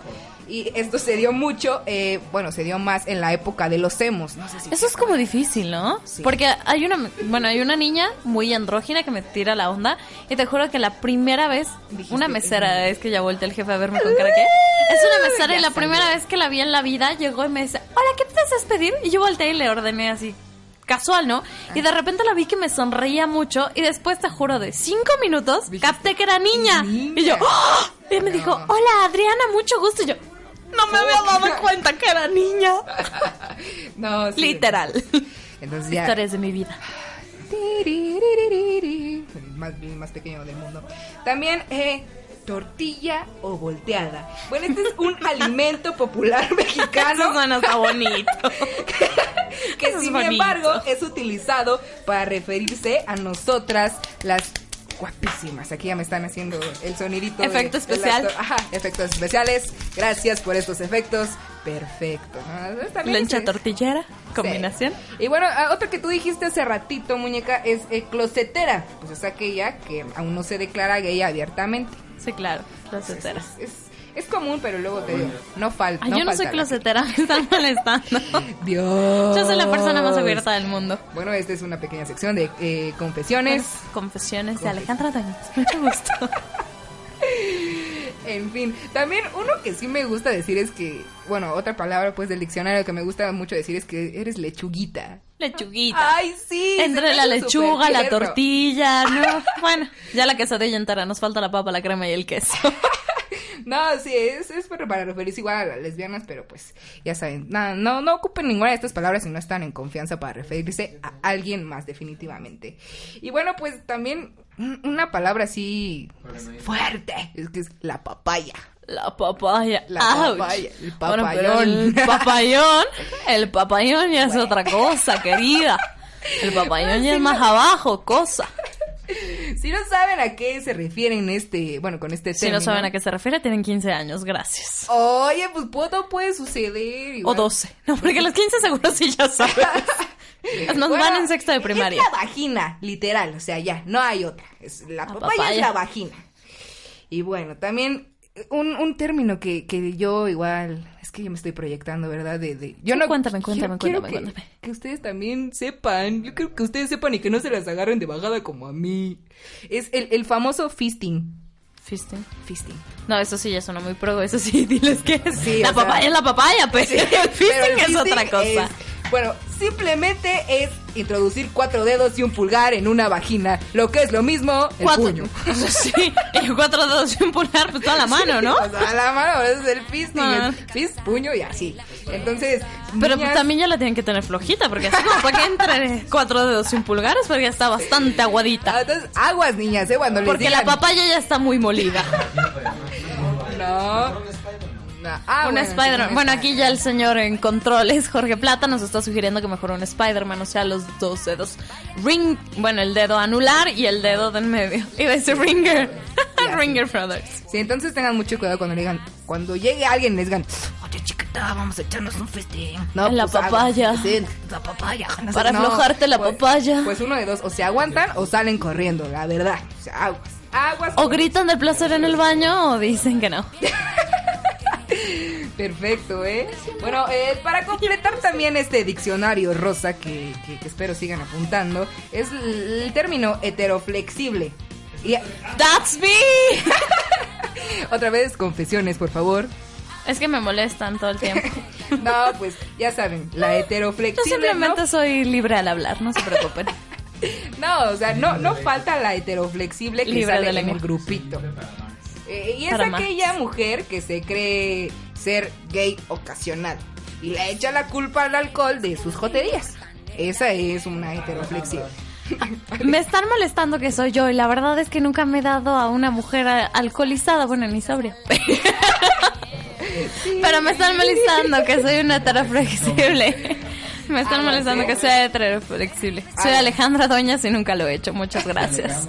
Y esto se dio mucho, eh, bueno, se dio más en la época de los emos. No sé si Eso es como difícil, ¿no? Sí. Porque hay una, bueno, hay una niña muy andrógina que me tira la onda y te juro que la primera vez, Dijiste, una es mesera, es que ya volteó el jefe a verme con cara que es una mesera Ya y la salió. primera vez que la vi en la vida llegó y me dice, hola, ¿qué te deseas pedir? Y yo volteé y le ordené así. Casual, ¿no? Y de repente la vi que me sonreía mucho y después te juro de cinco minutos capté que era niña. Niña. Y yo, ¡Ah! y me dijo, hola Adriana, mucho gusto. Y yo, no me había dado cuenta que era niña. No, sí. Literal. Entonces ya. Historias de mi vida. Más, más pequeño del mundo. También, eh, tortilla o volteada. Bueno, este es un alimento popular Eso mexicano suena hasta bonito. que Eso sin bonito. embargo es utilizado para referirse a nosotras las guapísimas. Aquí ya me están haciendo el sonidito. Efecto especial. Ajá, efectos especiales. Gracias por estos efectos. Perfecto. También Lencha tortillera, Sí. combinación. Y bueno, ah, otra que tú dijiste hace ratito, muñeca, es eh, closetera. Pues es aquella que aún no se declara gay abiertamente. Sí, claro, closetera. Es, es, es común, pero luego te digo, no falta. Ay, yo no soy falta closetera, me están molestando. Dios. Yo soy la persona más abierta del mundo. Bueno, esta es una pequeña sección de eh, confesiones. Confesiones de Alejandra Doñez. Mucho gusto. En fin, también uno que sí me gusta decir es que, bueno, otra palabra pues del diccionario que me gusta mucho decir es que eres lechuguita. Lechuguita. Ay, sí. Entre la lechuga, la tortilla, ¿no? Bueno, ya la quesadilla entera, nos falta la papa, la crema y el queso. No, sí, es, es para referirse igual a las lesbianas, pero pues ya saben, no, no, no ocupen ninguna de estas palabras si no están en confianza para referirse a alguien más definitivamente. Y bueno, pues también un- una palabra así pues, fuerte, es que es la papaya. La papaya. La Ouch. papaya, el Bueno, pero papayón. el papayón, el papayón ya es otra cosa, querida. El papayón ya es más abajo, cosa. Si no saben a qué se refieren este, bueno, con este Si no saben a qué se refiere, tienen 15 años, gracias. Oye, pues todo puede suceder. O igual. 12. No, porque los 15 seguro sí ya sabes. Bueno, van en sexto de primaria. Es la vagina, literal, o sea, ya, no hay otra. Es, la, La papaya, papaya. es la vagina. Y bueno, también un, un término que, que yo igual, es que yo me estoy proyectando, ¿verdad? De, de- yo Sí, no cuéntame, cuéntame, quiero- quiero cuéntame, que, cuéntame. que ustedes también sepan, yo creo que ustedes sepan y que no se las agarren de bajada como a mí. Es el, el famoso fisting. Fisting. Fisting. No, eso sí ya suena muy pro, eso sí, diles que es. Sí, la sea- papaya es la papaya, pero el fisting es otra cosa. es- bueno, simplemente es introducir cuatro dedos y un pulgar en una vagina, lo que es lo mismo el Cuatro. puño. Sí, y cuatro dedos y un pulgar, pues toda la mano, ¿no? O sea, la mano es el fisting, Ah. el fist, puño y así. Entonces, Pero pues, niñas, también ya la tienen que tener flojita, porque así como para que entre cuatro dedos y un pulgar es porque ya está bastante aguadita. entonces, aguas, niñas, ¿eh? Cuando les Porque la papaya ya está muy molida. No. Ah, un bueno, Spider-Man. Bueno, aquí ya el señor en controles, Jorge Plata, nos está sugiriendo que mejor un Spider-Man, o sea, los dos dedos. Ring, bueno, el dedo anular y el dedo del medio. Iba a decir Ringer. Ringer Brothers. Sí, entonces tengan mucho cuidado cuando le digan, cuando llegue alguien les digan, oye chiquita, vamos a echarnos un festín. No, La pues, papaya. Sí, la papaya. No Para no, aflojarte la pues- papaya. Pues uno de dos, o se aguantan o salen corriendo, la verdad. O sea, aguas. Aguas. O gritan del placer en el baño o dicen que no. Perfecto, ¿eh? Bueno, eh, para completar también este diccionario rosa que, que- que espero sigan apuntando, es el término heteroflexible. Y ¡That's me! otra vez, confesiones, por favor. Es que me molestan todo el tiempo. No, pues ya saben, la Yo heteroflexible. simplemente soy libre al hablar, no se preocupen. No, o sea, no, no falta la heteroflexible que Libre sale de en el grupito. Eh, y es Para más. aquella mujer que se cree ser gay ocasional y le echa la culpa al alcohol de sus joterías. Esa es una heteroflexible. Me están molestando que soy yo y la verdad es que nunca me he dado a una mujer alcoholizada, bueno, ni sobria. Pero me están molestando que soy una heteroflexible. Me están Ah, molestando que sea heteroflexible. Soy Ah. Alejandra Doñas y nunca lo he hecho. Muchas gracias.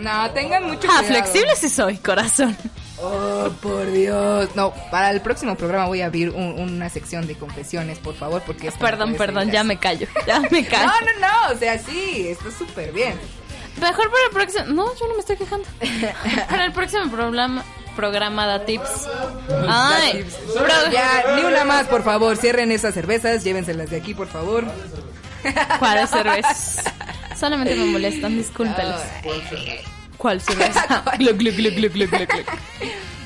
No, tengan mucho Ah, cuidado. flexible sí soy, corazón. Oh, por Dios. No, para el próximo programa voy a abrir un- una sección de confesiones, por favor, porque... no Perdón, perdón, ya me callo. Ya me callo. No, no, no, o sea, sí, está súper bien. Mejor para el próximo. No, yo no me estoy quejando. Para el próximo programa, programa da tips. Ay, pro- Ya, ni una más, por favor, cierren esas cervezas, llévenselas de aquí, por favor. ¿Cuáles cervezas? Solamente me molestan, discúlpelos. ¿Cuál cerveza? Gluc, gluc, gluc, gluc, gluc, gluc.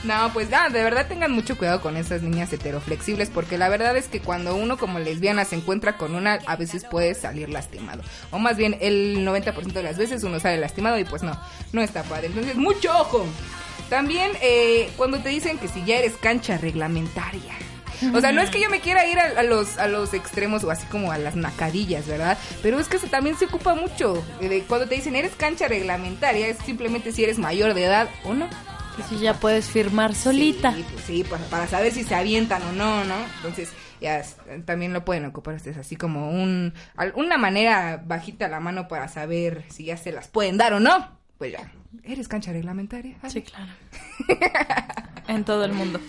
No, pues nada, de verdad tengan mucho cuidado con esas niñas heteroflexibles porque la verdad es que cuando uno como lesbiana se encuentra con una, a veces puede salir lastimado. O más bien, el 90% de las veces uno sale lastimado y pues no, no está padre. Entonces, mucho ojo. También eh, cuando te dicen que si ya eres cancha reglamentaria. O sea, no es que yo me quiera ir a, a los, a los extremos o así como a las nacadillas, ¿verdad? Pero es que también se ocupa mucho. eh, de cuando te dicen eres cancha reglamentaria, es simplemente si eres mayor de edad o no. Y si ya puedes firmar solita. Sí, pues sí, para, para saber si se avientan o no, ¿no? Entonces, ya también lo pueden ocupar ustedes así como un una manera bajita la mano para saber si ya se las pueden dar o no. Pues ya, eres cancha reglamentaria. Sí, claro. en todo el mundo.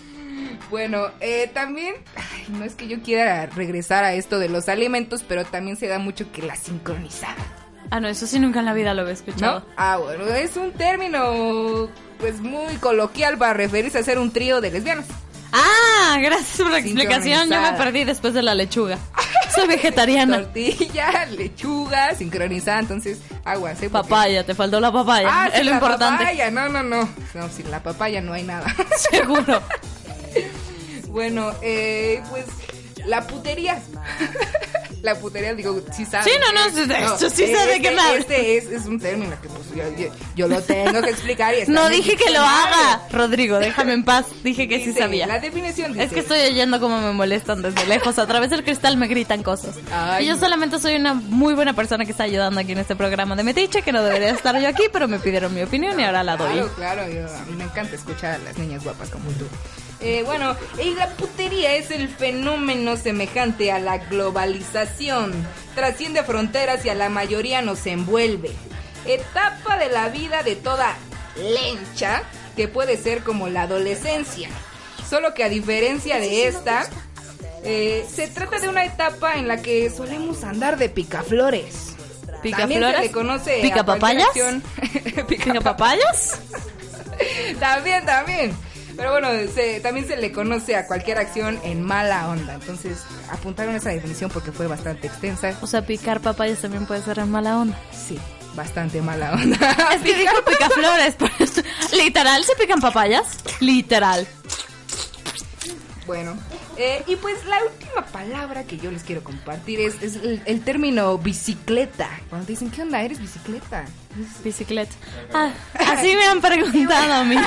Bueno, eh, también, ay, no es que yo quiera regresar a esto de los alimentos, pero también se da mucho que la sincronizada, Ah, no, eso sí nunca en la vida lo había escuchado. ¿no? Ah, bueno, es un término pues muy coloquial para referirse a ser un trío de lesbianas. Ah, gracias por la explicación. Yo me perdí después de la lechuga. Soy vegetariana. Tortilla, lechuga, sincronizada, entonces aguas, ¿eh? Papaya, te faltó la papaya. Ah, es lo la importante. papaya, no, no, no. No, sin la papaya no hay nada. Seguro. bueno, eh, pues la putería. La putería, digo, sí sabes. Sí, no, no, de esto sí sé de qué me hablas. Este es, es un término que pues yo, yo- yo lo tengo que explicar y No dije que lo haga, Rodrigo, déjame en paz. Dije que sí sabía. La definición dice... Es que estoy oyendo cómo me molestan desde lejos. A través del cristal me gritan cosas. Ay. Y yo solamente soy una muy buena persona que está ayudando aquí en este programa de Metiche, que no debería estar yo aquí, pero me pidieron mi opinión y ahora la doy. Claro, claro, yo- a mí me encanta escuchar a las niñas guapas como tú. Eh, bueno, y la putería es el fenómeno semejante a la globalización. Trasciende fronteras y a la mayoría nos envuelve. Etapa de la vida de toda lencha que puede ser como la adolescencia. Solo que a diferencia de esta, eh, se trata de una etapa en la que solemos andar de picaflores. También se ¿Picaflores? le conoce ¿Pica papayas? también, también. Pero bueno, se- también se le conoce a cualquier acción en mala onda. Entonces, apuntaron esa definición porque fue bastante extensa. O sea, picar papayas también puede ser en mala onda. Sí, bastante mala onda. Es que dijo picaflores. por. Literal, ¿se pican papayas? Literal. Bueno, eh, y pues la última palabra que yo les quiero compartir es, es el, el término bicicleta. Cuando te dicen, ¿qué onda? ¿Eres bicicleta? Bicicleta. Ah, así me han preguntado a mí.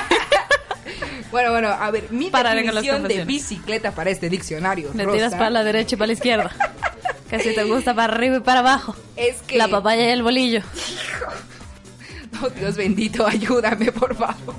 Bueno, bueno, a ver, mi las definición de bicicleta para este diccionario rosa, tiras para la derecha y para la izquierda. Casi te gusta para arriba y para abajo. es que... La papaya y el bolillo. Oh, Dios bendito, ayúdame, por favor.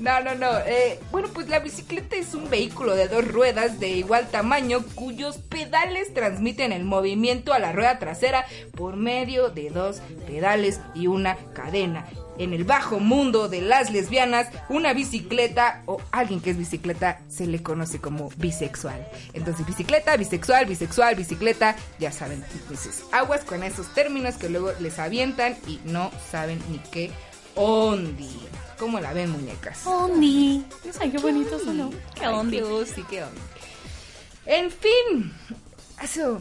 No, no, no. eh, bueno, pues la bicicleta es un vehículo de dos ruedas de igual tamaño cuyos pedales transmiten el movimiento a la rueda trasera por medio de dos pedales y una cadena. En el bajo mundo de las lesbianas, una bicicleta o alguien que es bicicleta se le conoce como bisexual. Entonces, bicicleta, bisexual, bisexual, bicicleta, ya saben. Entonces, aguas con esos términos que luego les avientan y no saben ni qué ondi. ¿Cómo la ven, muñecas? Ondi. Ay, qué bonito sonó. Qué Ay, ondi. qué osi, qué ondi. En fin, eso.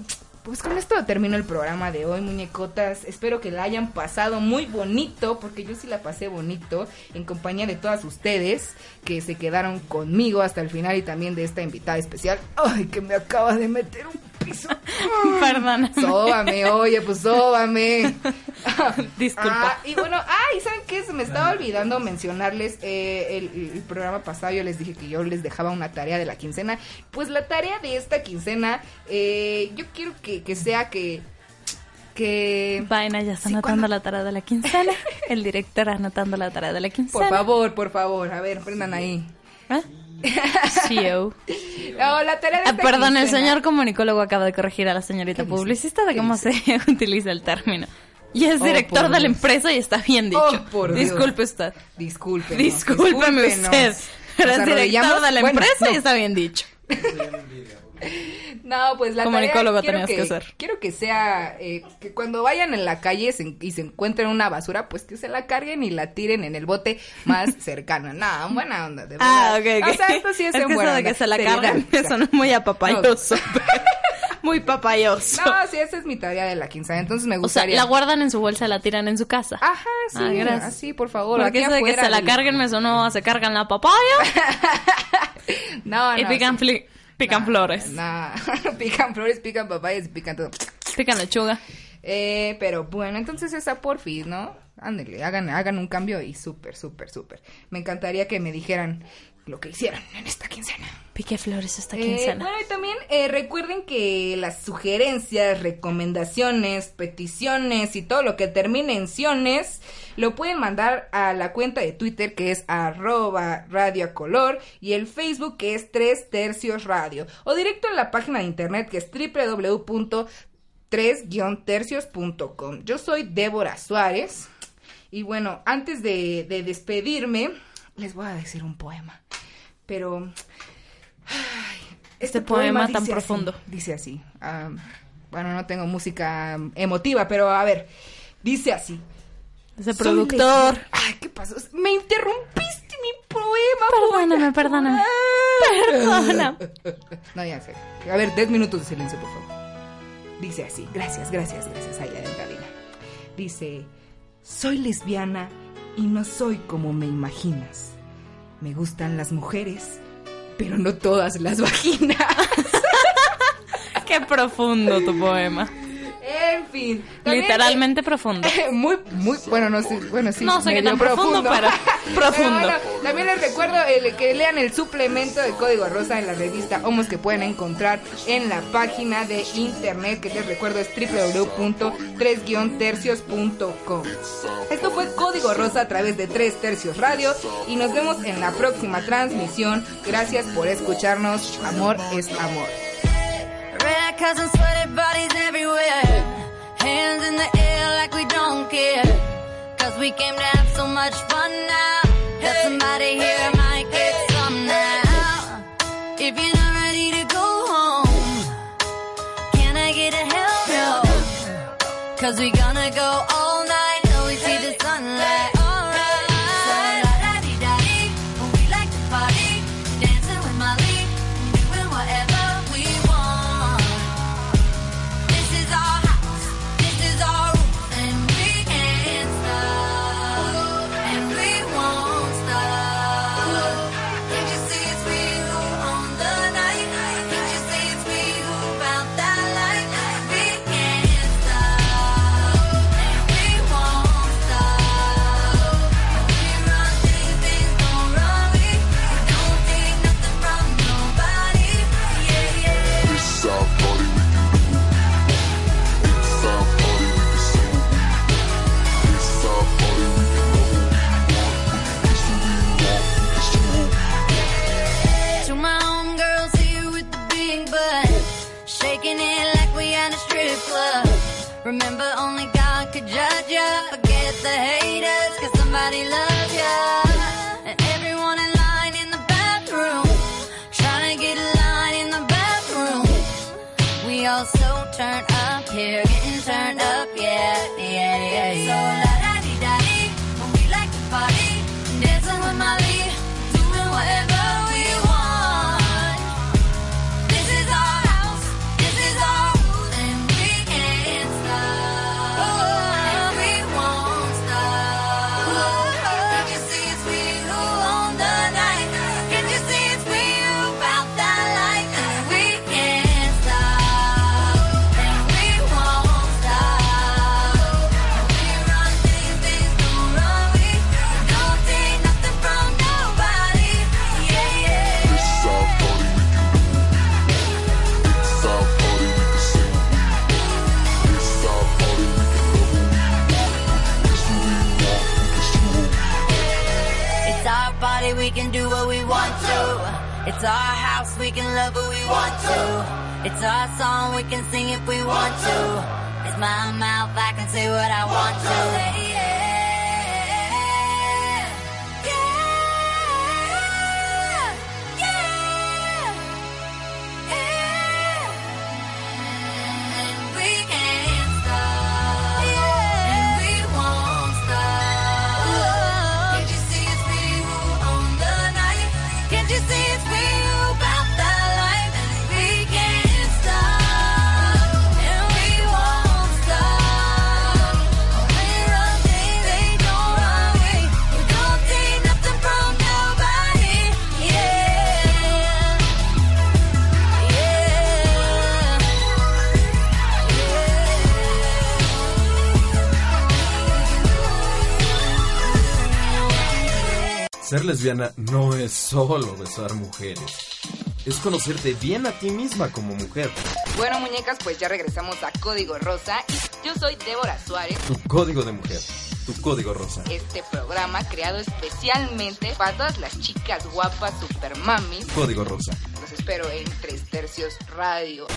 Pues con esto termino el programa de hoy, muñecotas. Espero que la hayan pasado muy bonito, porque yo sí la pasé bonito, en compañía de todas ustedes que se quedaron conmigo hasta el final y también de esta invitada especial. Ay, que me acaba de meter un Perdóname. Sóbame, oye, pues sóbame. Disculpa. Ah, y bueno, ay, ¿saben qué? Se me estaba olvidando mencionarles eh, el, el programa pasado. Yo les dije que yo les dejaba una tarea de la quincena. Pues la tarea de esta quincena, eh, yo quiero que, que sea que. Que. Vaina ya está Sí, anotando cuando- la tarea de la quincena. El director anotando la tarea de la quincena. Por favor, por favor, a ver, prendan ahí. ¿Eh? CEO. No, la tarea de Ah, perdón, el señor comunicólogo acaba de corregir a la señorita publicista de ¿Qué cómo se utiliza el término. Y es Oh, director de la empresa y está bien dicho. Oh, por Dios. Disculpe usted. Discúlpenos. Discúlpeme usted. Pero ¿Nos es director de la Bueno, empresa y está bien dicho. No, pues la Comunicólogo tarea quiero tenías que, que ser. Quiero que sea eh, que cuando vayan en la calle se- y se encuentren una basura, pues que se la carguen y la tiren en el bote más cercano. No, buena onda, de verdad. Ah, ok, ok. O sea, esto sí es, es en que eso buena de onda. que se la sea. eso no es muy apapayoso. muy papayoso. No, sí, esa es mi tarea de la quincena, entonces me o sea, gustaría. la guardan en su bolsa la tiran en su casa. Ajá, sí, Ah, gracias. así, por favor. Porque eso de que se la carguen me sonó se cargan la papaya No, no. y pican, sí. Pican Nah, flores. nah. pican flores, pican papayas pican todo. Pican lechuga. Eh, pero bueno, entonces esa porfis, ¿no? Ándale, hagan, hagan un cambio y súper, súper, súper. Me encantaría que me dijeran, lo que hicieron en esta quincena. Pique flores esta Eh, quincena. bueno, y también eh, recuerden que las sugerencias, recomendaciones, peticiones y todo lo que termine en ciones lo pueden mandar a la cuenta de Twitter que es arroba radio a color y el Facebook que es 3 tercios radio o directo en la página de internet que es www.3-tercios.com. Yo soy Débora Suárez y bueno, antes de, de despedirme les voy a decir un poema, pero... Este poema tan así, profundo. dice así. bueno, no tengo música emotiva, pero a ver. Dice así. Ese productor. Ay, ¿qué pasó? Me interrumpiste mi poema. Perdóname, perdóname. Perdona. No, ya sé. A ver, 10 minutos de silencio, por favor. Dice así. Gracias, gracias, gracias. Allá en cabina. Dice: Soy lesbiana y no soy como me imaginas. Me gustan las mujeres, pero no todas las vaginas. Qué profundo tu poema. En fin. Literalmente profundo. eh, Muy, muy, bueno, no sé, bueno, sí. No sé qué tan profundo, pero profundo. bueno, también les recuerdo el, que lean el suplemento de Código Rosa en la revista Homos que pueden encontrar en la página de internet que les recuerdo es www.3-tercios.com. Esto fue Código Rosa a través de 3 Tercios Radio y nos vemos en la próxima transmisión. Gracias por escucharnos. Amor es amor. Red cups and sweaty bodies everywhere. Hands in the air like we don't care. Cause we came to have so much fun now. That somebody here might get some now. If you're not ready to go home, can I get a hell no? Cause we gonna go all my mind. Lesbiana no es solo besar mujeres. Es conocerte bien a ti misma como mujer. Bueno, muñecas, pues ya regresamos a Código Rosa. Y yo soy Débora Suárez. Tu código de mujer. Tu código rosa. Este programa creado especialmente para todas las chicas guapas, super mamis. Código rosa. Los espero en Tres Tercios Radio.